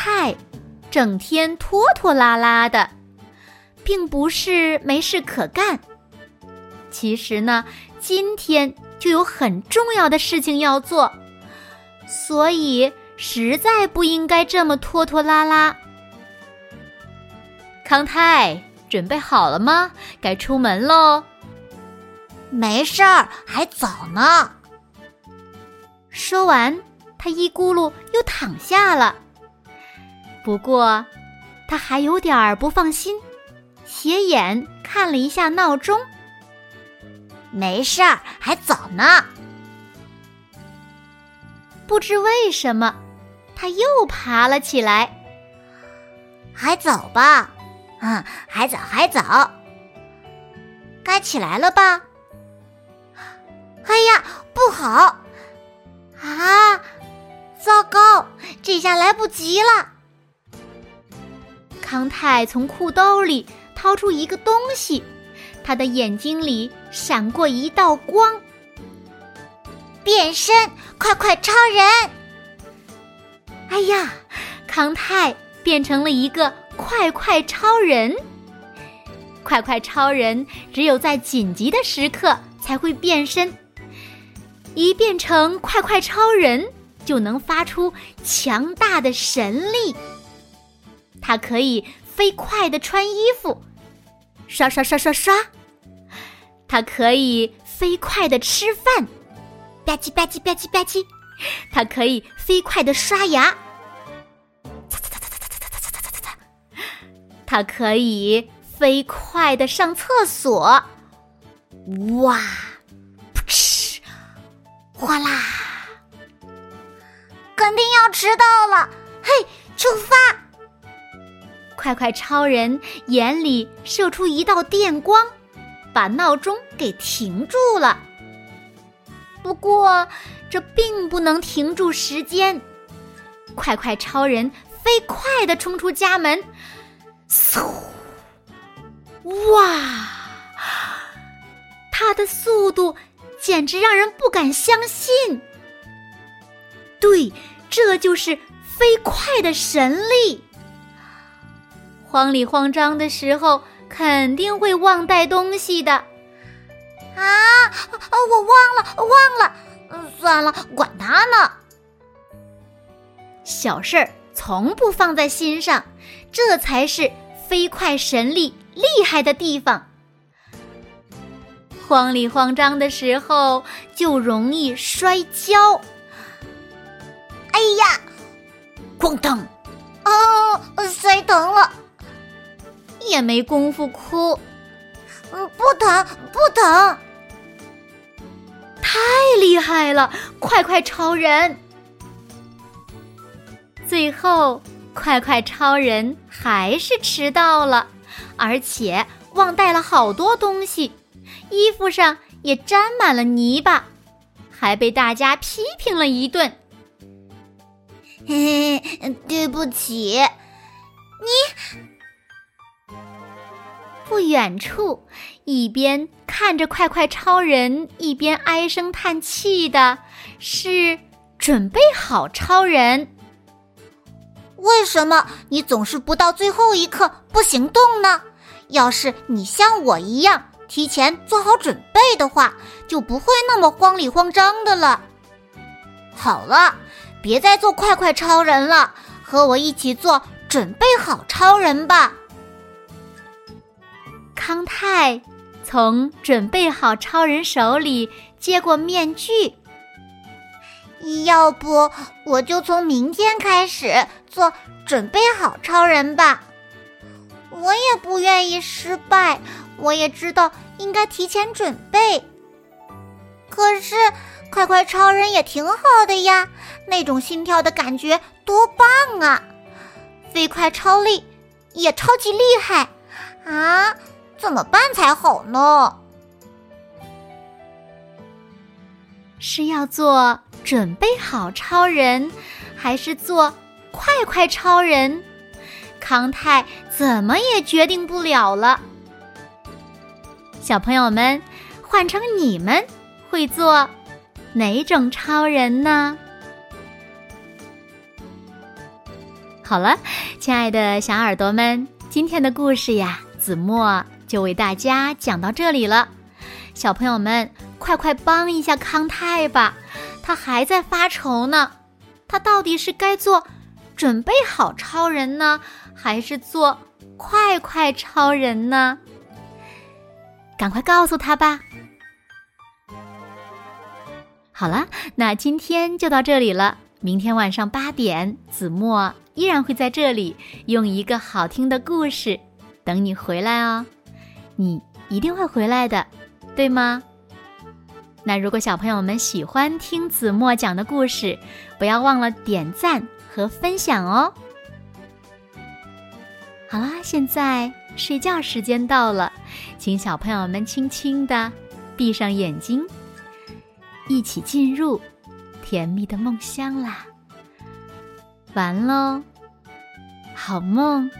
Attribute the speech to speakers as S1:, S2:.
S1: 康泰整天拖拖拉拉的，并不是没事可干。其实呢，今天就有很重要的事情要做，所以实在不应该这么拖拖拉拉。康泰，准备好了吗？该出门喽。
S2: 没事儿，还早呢。
S1: 说完，他一咕噜又躺下了。不过，他还有点儿不放心，斜眼看了一下闹钟。
S2: 没事儿，还早呢。
S1: 不知为什么，他又爬了起来。
S2: 还早吧？嗯，还早，还早。该起来了吧？哎呀，不好！啊，糟糕，这下来不及了。
S1: 康泰从裤兜里掏出一个东西，他的眼睛里闪过一道光。
S2: 变身，快快超人！
S1: 哎呀，康泰变成了一个快快超人。快快超人只有在紧急的时刻才会变身，一变成快快超人就能发出强大的神力。它可以飞快的穿衣服，刷刷刷刷刷。它可以飞快的吃饭，吧唧吧唧吧唧吧唧。它可以飞快的刷牙，擦擦擦擦擦擦擦擦擦擦擦擦。它可以飞快的上厕所，哇，噗嗤，哗啦，
S2: 肯定要迟到了。嘿，出发！
S1: 快快超人眼里射出一道电光，把闹钟给停住了。不过，这并不能停住时间。快快超人飞快地冲出家门，嗖！哇，他的速度简直让人不敢相信。对，这就是飞快的神力。慌里慌张的时候，肯定会忘带东西的。
S2: 啊，我忘了，忘了。嗯，算了，管他呢。
S1: 小事儿从不放在心上，这才是飞快神力厉害的地方。慌里慌张的时候，就容易摔跤。
S2: 哎呀，
S1: 咣当！
S2: 哦，摔疼了。
S1: 也没工夫哭，
S2: 嗯，不疼不疼，
S1: 太厉害了！快快超人，最后快快超人还是迟到了，而且忘带了好多东西，衣服上也沾满了泥巴，还被大家批评了一顿。
S2: 嘿嘿，对不起，
S1: 远处，一边看着快快超人，一边唉声叹气的是准备好超人。
S2: 为什么你总是不到最后一刻不行动呢？要是你像我一样提前做好准备的话，就不会那么慌里慌张的了。好了，别再做快快超人了，和我一起做准备好超人吧。
S1: 康泰从准备好超人手里接过面具。
S2: 要不我就从明天开始做准备好超人吧。我也不愿意失败，我也知道应该提前准备。可是，快快超人也挺好的呀，那种心跳的感觉多棒啊！飞快超力也超级厉害啊！怎么办才好呢？
S1: 是要做准备好超人，还是做快快超人？康泰怎么也决定不了了。小朋友们，换成你们会做哪种超人呢？好了，亲爱的小耳朵们，今天的故事呀，子墨就为大家讲到这里了。小朋友们，快快帮一下康泰吧，他还在发愁呢。他到底是该做准备好超人呢，还是做快快超人呢？赶快告诉他吧！好了，那今天就到这里了。明天晚上八点，子墨依然会在这里用一个好听的故事等你回来哦。你一定会回来的，对吗？那如果小朋友们喜欢听子墨讲的故事，不要忘了点赞和分享哦。好啦，现在睡觉时间到了。请小朋友们轻轻的闭上眼睛，一起进入甜蜜的梦乡啦！完喽，好梦。